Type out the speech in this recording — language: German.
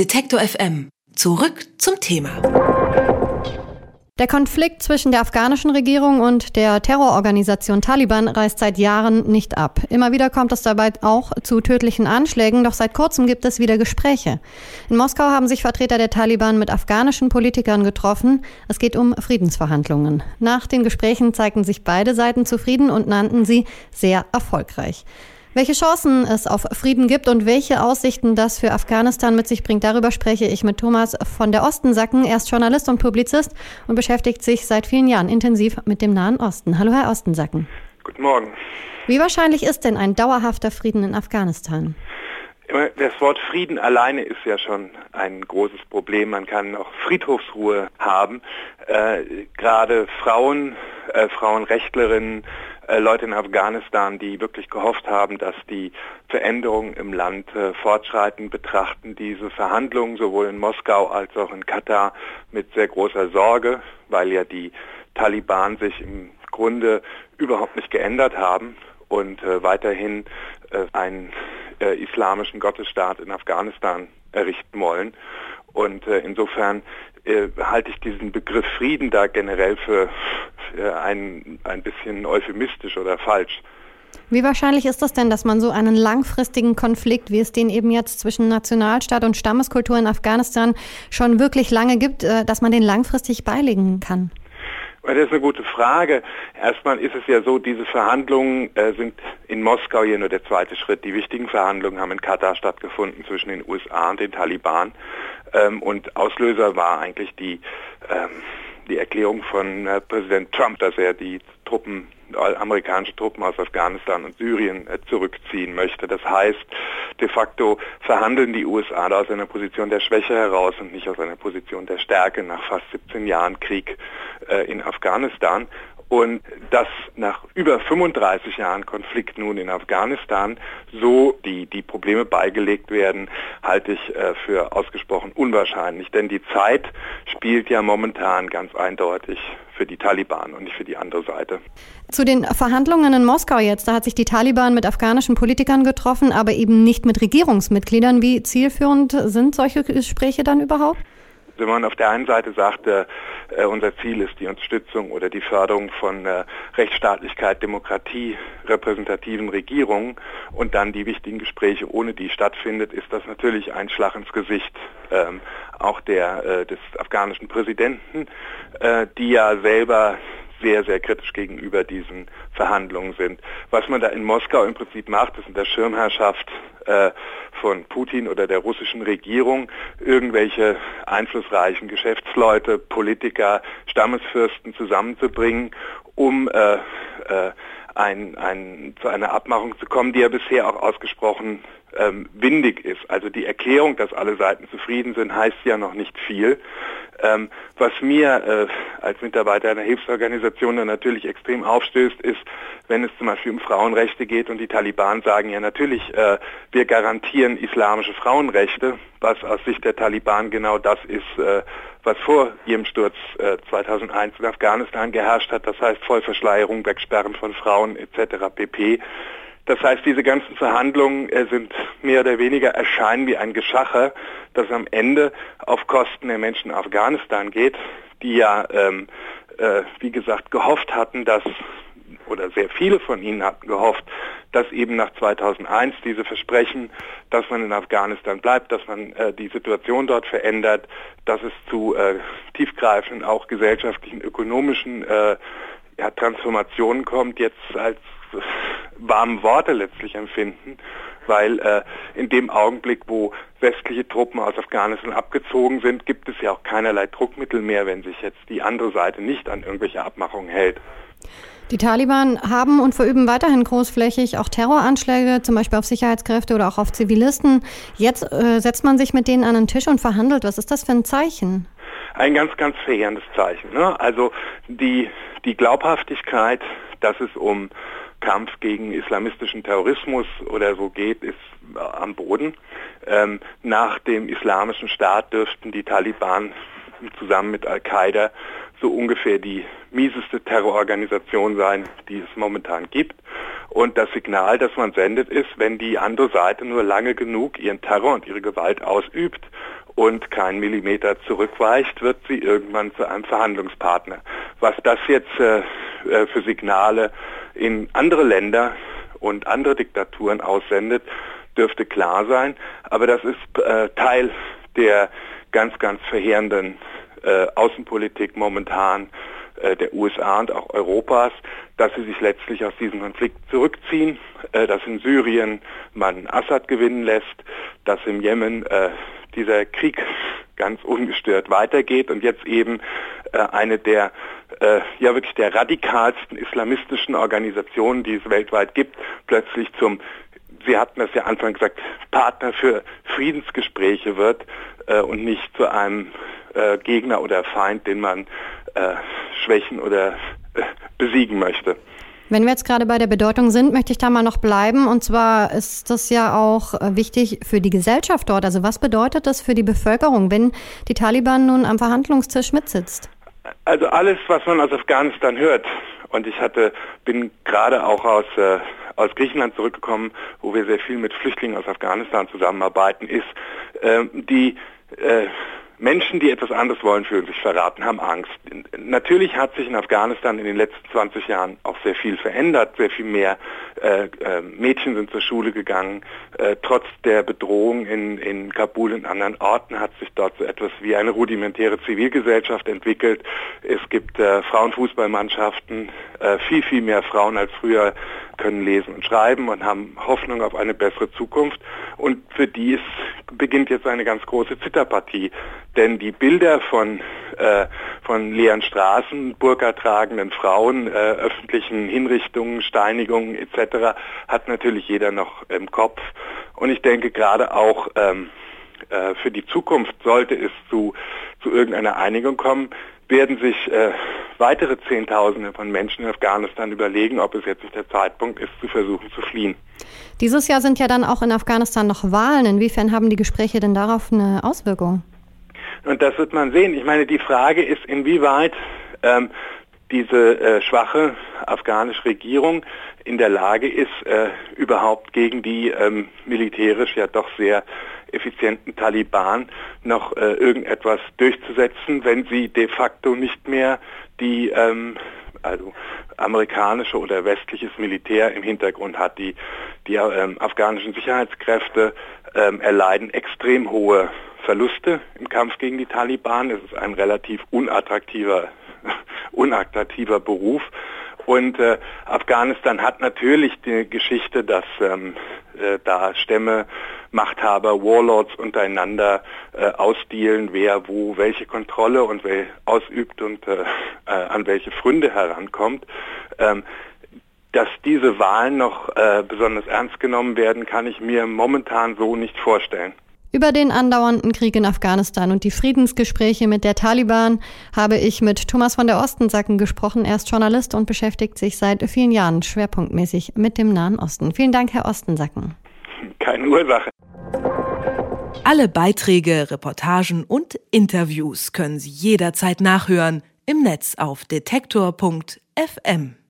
Detektor FM. Zurück zum Thema. Der Konflikt zwischen der afghanischen Regierung und der Terrororganisation Taliban reißt seit Jahren nicht ab. Immer wieder kommt es dabei auch zu tödlichen Anschlägen, doch seit kurzem gibt es wieder Gespräche. In Moskau haben sich Vertreter der Taliban mit afghanischen Politikern getroffen. Es geht um Friedensverhandlungen. Nach den Gesprächen zeigten sich beide Seiten zufrieden und nannten sie sehr erfolgreich. Welche Chancen es auf Frieden gibt und welche Aussichten das für Afghanistan mit sich bringt, darüber spreche ich mit Thomas von der Ostensacken. Er ist Journalist und Publizist und beschäftigt sich seit vielen Jahren intensiv mit dem Nahen Osten. Hallo, Herr Ostensacken. Guten Morgen. Wie wahrscheinlich ist denn ein dauerhafter Frieden in Afghanistan? Das Wort Frieden alleine ist ja schon ein großes Problem. Man kann auch Friedhofsruhe haben. Äh, gerade Frauen, äh, Frauenrechtlerinnen, Leute in Afghanistan, die wirklich gehofft haben, dass die Veränderungen im Land äh, fortschreiten, betrachten diese Verhandlungen sowohl in Moskau als auch in Katar mit sehr großer Sorge, weil ja die Taliban sich im Grunde überhaupt nicht geändert haben und äh, weiterhin äh, einen äh, islamischen Gottesstaat in Afghanistan errichten wollen. Und äh, insofern äh, halte ich diesen Begriff Frieden da generell für, für ein, ein bisschen euphemistisch oder falsch. Wie wahrscheinlich ist das denn, dass man so einen langfristigen Konflikt, wie es den eben jetzt zwischen Nationalstaat und Stammeskultur in Afghanistan schon wirklich lange gibt, äh, dass man den langfristig beilegen kann? Das ist eine gute Frage. Erstmal ist es ja so, diese Verhandlungen äh, sind in Moskau hier nur der zweite Schritt. Die wichtigen Verhandlungen haben in Katar stattgefunden zwischen den USA und den Taliban. Ähm, und Auslöser war eigentlich die, ähm, die Erklärung von äh, Präsident Trump, dass er die Truppen amerikanische Truppen aus Afghanistan und Syrien äh, zurückziehen möchte. Das heißt, de facto verhandeln die USA da aus einer Position der Schwäche heraus und nicht aus einer Position der Stärke nach fast 17 Jahren Krieg äh, in Afghanistan. Und dass nach über 35 Jahren Konflikt nun in Afghanistan so die, die Probleme beigelegt werden, halte ich äh, für ausgesprochen unwahrscheinlich. Denn die Zeit spielt ja momentan ganz eindeutig für die Taliban und nicht für die andere Seite. Zu den Verhandlungen in Moskau jetzt, da hat sich die Taliban mit afghanischen Politikern getroffen, aber eben nicht mit Regierungsmitgliedern. Wie zielführend sind solche Gespräche dann überhaupt? Wenn man auf der einen Seite sagt, äh, unser Ziel ist die Unterstützung oder die Förderung von äh, Rechtsstaatlichkeit, Demokratie, repräsentativen Regierungen und dann die wichtigen Gespräche ohne die stattfindet, ist das natürlich ein Schlag ins Gesicht ähm, auch der, äh, des afghanischen Präsidenten, äh, die ja selber sehr, sehr kritisch gegenüber diesen Verhandlungen sind. Was man da in Moskau im Prinzip macht, ist in der Schirmherrschaft äh, von Putin oder der russischen Regierung irgendwelche einflussreichen Geschäftsleute, Politiker, Stammesfürsten zusammenzubringen, um äh, äh, ein, ein, zu einer Abmachung zu kommen, die ja bisher auch ausgesprochen ähm, windig ist. Also die Erklärung, dass alle Seiten zufrieden sind, heißt ja noch nicht viel. Ähm, was mir äh, als Mitarbeiter einer Hilfsorganisation dann natürlich extrem aufstößt, ist, wenn es zum Beispiel um Frauenrechte geht und die Taliban sagen, ja natürlich, äh, wir garantieren islamische Frauenrechte, was aus Sicht der Taliban genau das ist, äh, was vor ihrem Sturz 2001 äh, in Afghanistan geherrscht hat, das heißt Vollverschleierung, Wegsperren von Frauen etc. pp. Das heißt, diese ganzen Verhandlungen äh, sind mehr oder weniger erscheinen wie ein Geschacher, das am Ende auf Kosten der Menschen in Afghanistan geht, die ja, ähm, äh, wie gesagt, gehofft hatten, dass oder sehr viele von ihnen hatten gehofft, dass eben nach 2001 diese Versprechen, dass man in Afghanistan bleibt, dass man äh, die Situation dort verändert, dass es zu äh, tiefgreifenden, auch gesellschaftlichen, ökonomischen äh, ja, Transformationen kommt, jetzt als warmen Worte letztlich empfinden, weil äh, in dem Augenblick, wo westliche Truppen aus Afghanistan abgezogen sind, gibt es ja auch keinerlei Druckmittel mehr, wenn sich jetzt die andere Seite nicht an irgendwelche Abmachungen hält. Die Taliban haben und verüben weiterhin großflächig auch Terroranschläge, zum Beispiel auf Sicherheitskräfte oder auch auf Zivilisten. Jetzt äh, setzt man sich mit denen an den Tisch und verhandelt. Was ist das für ein Zeichen? Ein ganz, ganz verheerendes Zeichen. Ne? Also die, die Glaubhaftigkeit, dass es um Kampf gegen islamistischen Terrorismus oder so geht, ist äh, am Boden. Ähm, nach dem islamischen Staat dürften die Taliban zusammen mit Al-Qaida so ungefähr die mieseste Terrororganisation sein, die es momentan gibt. Und das Signal, das man sendet, ist, wenn die andere Seite nur lange genug ihren Terror und ihre Gewalt ausübt und keinen Millimeter zurückweicht, wird sie irgendwann zu einem Verhandlungspartner. Was das jetzt äh, äh, für Signale in andere Länder und andere Diktaturen aussendet, dürfte klar sein. Aber das ist äh, Teil der ganz, ganz verheerenden äh, Außenpolitik momentan äh, der USA und auch Europas, dass sie sich letztlich aus diesem Konflikt zurückziehen, äh, dass in Syrien man Assad gewinnen lässt, dass im Jemen dieser Krieg ganz ungestört weitergeht und jetzt eben äh, eine der äh, ja wirklich der radikalsten islamistischen Organisationen, die es weltweit gibt, plötzlich zum Sie hatten das ja Anfang gesagt, Partner für Friedensgespräche wird äh, und nicht zu einem äh, Gegner oder Feind, den man äh, schwächen oder äh, besiegen möchte. Wenn wir jetzt gerade bei der Bedeutung sind, möchte ich da mal noch bleiben. Und zwar ist das ja auch äh, wichtig für die Gesellschaft dort. Also was bedeutet das für die Bevölkerung, wenn die Taliban nun am Verhandlungstisch mitsitzt? Also alles, was man aus Afghanistan hört. Und ich hatte, bin gerade auch aus, äh, aus Griechenland zurückgekommen, wo wir sehr viel mit Flüchtlingen aus Afghanistan zusammenarbeiten, ist äh, die äh, Menschen, die etwas anderes wollen, fühlen sich verraten, haben Angst. Natürlich hat sich in Afghanistan in den letzten 20 Jahren auch sehr viel verändert, sehr viel mehr äh, äh, Mädchen sind zur Schule gegangen. Äh, trotz der Bedrohung in, in Kabul und anderen Orten hat sich dort so etwas wie eine rudimentäre Zivilgesellschaft entwickelt. Es gibt äh, Frauenfußballmannschaften, äh, viel, viel mehr Frauen als früher können lesen und schreiben und haben Hoffnung auf eine bessere Zukunft. Und für die beginnt jetzt eine ganz große Zitterpartie. Denn die Bilder von, äh, von leeren Straßen, burka-tragenden Frauen, äh, öffentlichen Hinrichtungen, Steinigungen etc. hat natürlich jeder noch im Kopf. Und ich denke gerade auch ähm, äh, für die Zukunft sollte es zu, zu irgendeiner Einigung kommen, werden sich äh, weitere Zehntausende von Menschen in Afghanistan überlegen, ob es jetzt nicht der Zeitpunkt ist, zu versuchen zu fliehen. Dieses Jahr sind ja dann auch in Afghanistan noch Wahlen. Inwiefern haben die Gespräche denn darauf eine Auswirkung? Und das wird man sehen. Ich meine, die Frage ist, inwieweit ähm, diese äh, schwache afghanische Regierung in der Lage ist, äh, überhaupt gegen die ähm, militärisch ja doch sehr effizienten Taliban noch äh, irgendetwas durchzusetzen, wenn sie de facto nicht mehr die ähm, also amerikanische oder westliches Militär im Hintergrund hat. Die, die ähm, afghanischen Sicherheitskräfte ähm, erleiden extrem hohe Verluste im Kampf gegen die Taliban. Es ist ein relativ unattraktiver, unattraktiver Beruf. Und äh, Afghanistan hat natürlich die Geschichte, dass ähm, äh, da Stämme, Machthaber, Warlords untereinander äh, ausdealen, wer wo welche Kontrolle und wer ausübt und äh, äh, an welche Fründe herankommt. Ähm, dass diese Wahlen noch äh, besonders ernst genommen werden, kann ich mir momentan so nicht vorstellen. Über den andauernden Krieg in Afghanistan und die Friedensgespräche mit der Taliban habe ich mit Thomas von der Ostensacken gesprochen. Er ist Journalist und beschäftigt sich seit vielen Jahren schwerpunktmäßig mit dem Nahen Osten. Vielen Dank, Herr Ostensacken. Keine Ursache. Alle Beiträge, Reportagen und Interviews können Sie jederzeit nachhören im Netz auf detektor.fm.